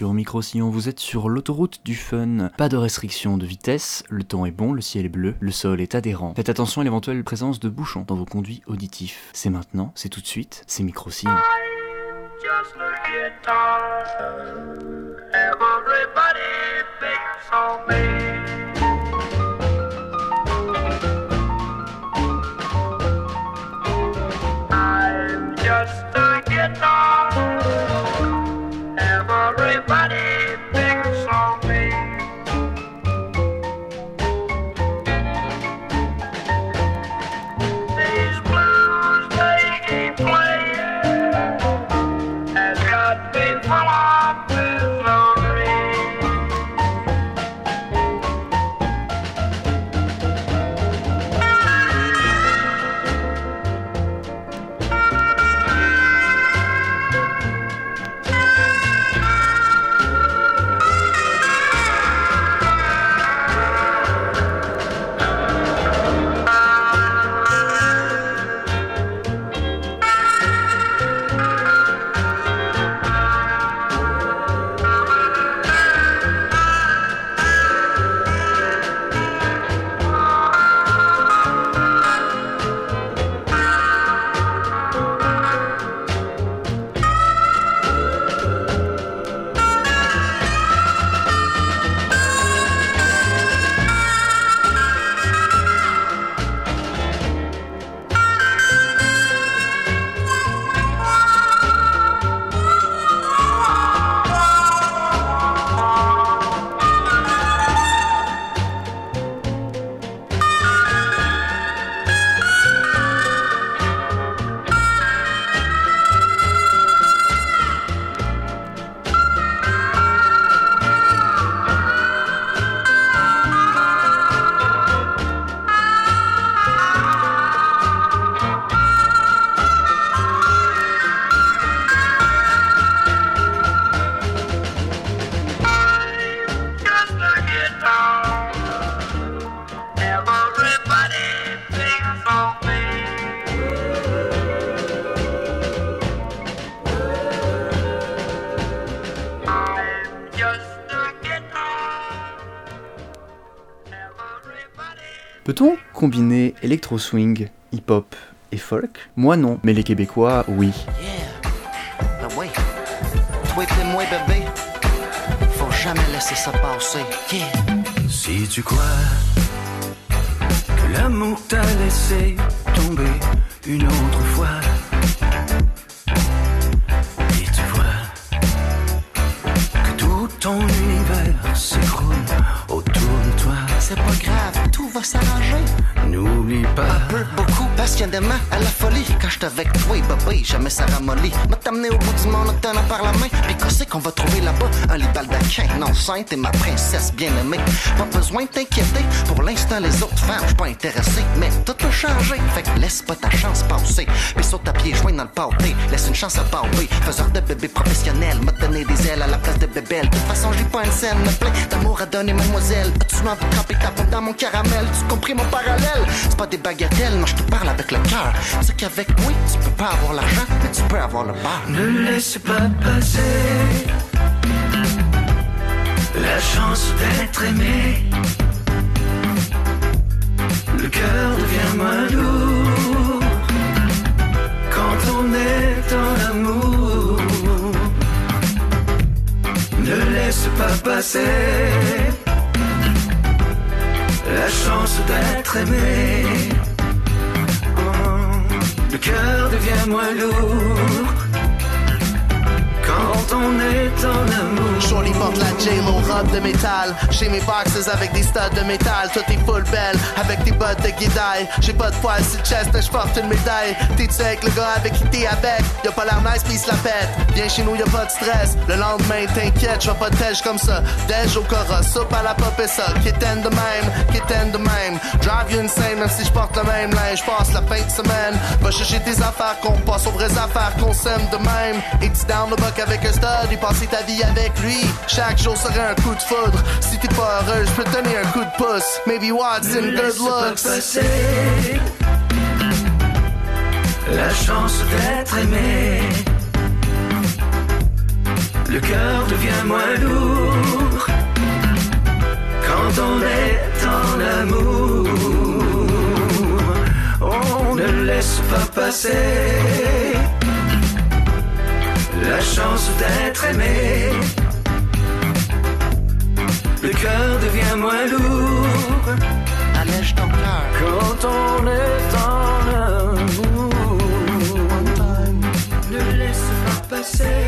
sur Micro Sillon. Vous êtes sur l'autoroute du fun. Pas de restriction de vitesse, le temps est bon, le ciel est bleu, le sol est adhérent. Faites attention à l'éventuelle présence de bouchons dans vos conduits auditifs. C'est maintenant, c'est tout de suite, c'est Micro Sillon. just a guitar. Everybody thinks on me. Been combiner électro swing, hip-hop et folk? Moi non, mais les Québécois, oui. Yeah. Ben oui. Toi et moi, bébé. Faut jamais laisser ça passer. Yeah. Si tu crois que l'amour t'a laissé tomber une autre fois, et tu vois que tout ton univers s'écroule autour de toi, C'est pas grave, va s'arranger. n'oublie pas. Un peu, beaucoup, passionnément, à la folie. Quand j'étais avec toi, bébé, jamais ça ramollit. M'a t'amener au bout du monde en te tenant par la main. Puis qu'est-ce qu'on va trouver là-bas? Un lit baldaquin, non sainte et ma princesse bien-aimée. Pas besoin de t'inquiéter, pour l'instant, les autres femmes, j'suis pas intéressé. Mais tout peut changer, fait que laisse pas ta chance passer. Puis saute à pieds joints dans le pâté, laisse une chance à Barbie. Faiseur de bébé professionnel, m'a donné des ailes à la place de bébelle. De toute façon, j'ai pas une scène, me plein d'amour à donner, mademoiselle. Envie de camper ta dans mon caramel? Tu compris mon parallèle? C'est pas des bagatelles, moi je te parle avec le cœur. C'est qu'avec moi, tu peux pas avoir l'argent, mais tu peux avoir le beurre. Ne laisse pas passer la chance d'être aimé. Le cœur devient moins lourd quand on est en amour. Ne laisse pas passer la chance d'être aimé. Le cœur devient moins lourd. Quand Shorty porte la J-Lo robe de métal. Chez mes boxes avec des studs de métal. Tout est full belle avec des bottes de guidaille J'ai pas de poils sur le chest mais j'porte une médaille. T'es-tu avec le gars avec qui t'es avec? Y'a pas l'air nice pis il la pète. Viens chez nous y'a pas de stress. Le lendemain t'inquiète j'vais pas de comme ça. Déj au cora, soupe à la pop et ça Kitten de même, kitten de même. Drive you insane même si j'porte le même linge. Passe la fin de semaine. Va chercher tes affaires qu'on passe aux vraies affaires qu'on s'aime de même. Et tu down le buck avec un stud Et passer ta vie avec lui. Chaque jour serait un coup de foudre. Si t'es pas heureux je peux te donner un coup de pouce. Maybe Watson, Ne good looks? la chance d'être aimé. le cœur devient moins lourd quand on est en amour. On ne laisse pas passer la chance d'être aimé. Le cœur devient moins lourd Allège ton cœur. quand on est en amour. Ne laisse pas passer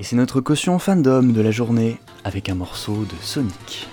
Et c'est notre caution fandom de la journée avec un morceau de Sonic.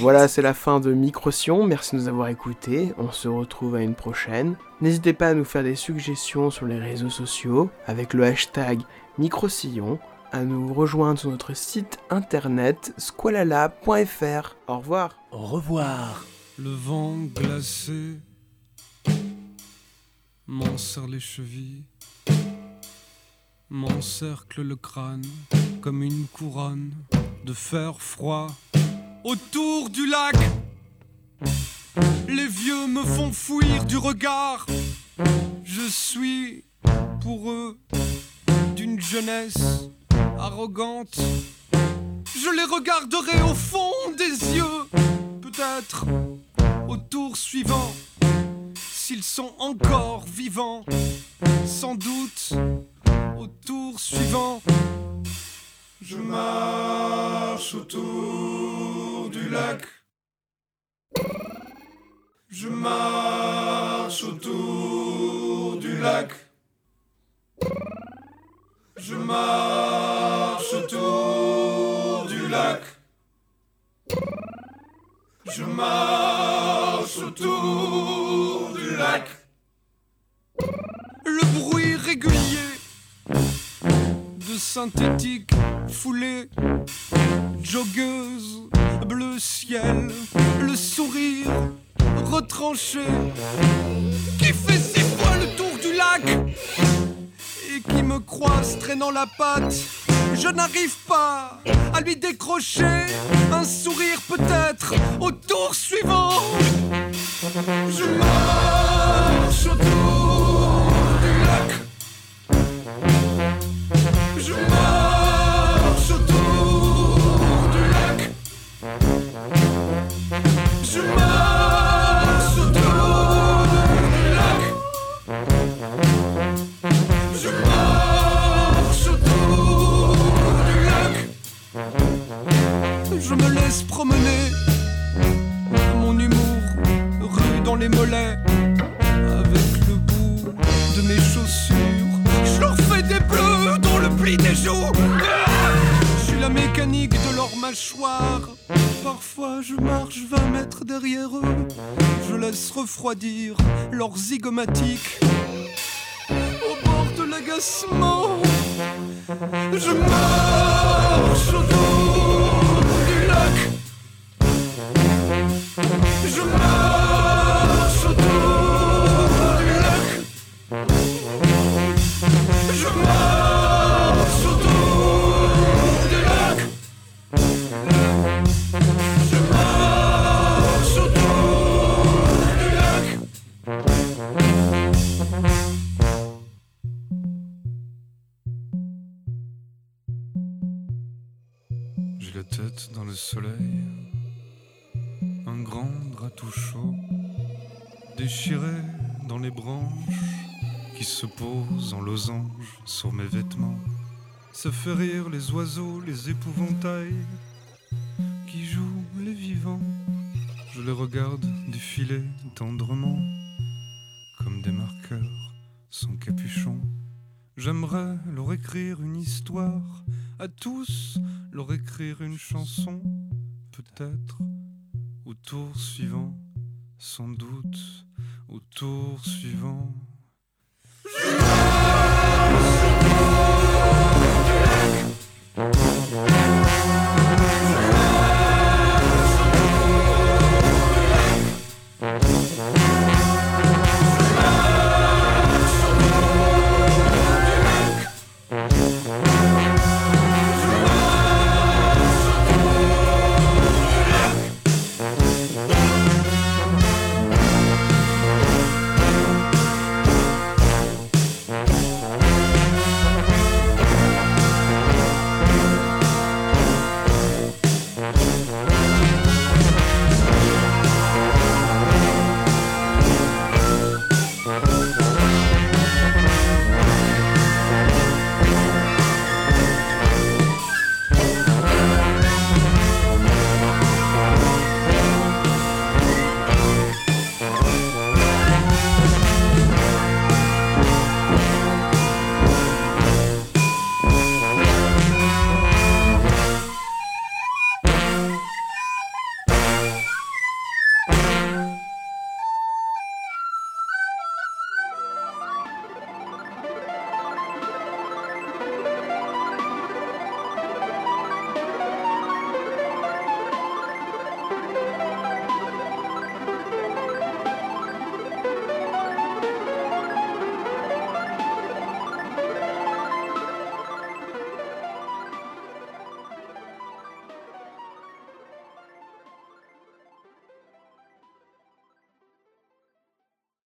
Voilà, c'est la fin de Microsion. Merci de nous avoir écoutés. On se retrouve à une prochaine. N'hésitez pas à nous faire des suggestions sur les réseaux sociaux avec le hashtag Microsillon, à nous rejoindre sur notre site internet squalala.fr. Au revoir. Au revoir Le vent glacé m'enserre les chevilles, m'encercle le crâne comme une couronne de fer froid autour du lac. Les vieux me font fuir du regard. Je suis pour eux d'une jeunesse arrogante. Je les regarderai au fond des yeux, peut-être au tour suivant, s'ils sont encore vivants, sans doute au tour suivant. Je marche autour du lac. Je marche autour du lac. Je marche autour du lac. Je marche autour du lac. Le bruit régulier synthétique foulée, joggeuse, bleu ciel, le sourire retranché, qui fait six fois le tour du lac et qui me croise traînant la patte. Je n'arrive pas à lui décrocher un sourire peut-être au tour suivant. Je marche Je leurs zygomatiques. Au bord de l'agacement, je marche posent en losange sur mes vêtements. Ça fait rire les oiseaux, les épouvantails qui jouent les vivants. Je les regarde défiler tendrement comme des marqueurs sans capuchon. J'aimerais leur écrire une histoire, à tous leur écrire une chanson, peut-être au tour suivant, sans doute au tour suivant. Smoke, smoke, smoke.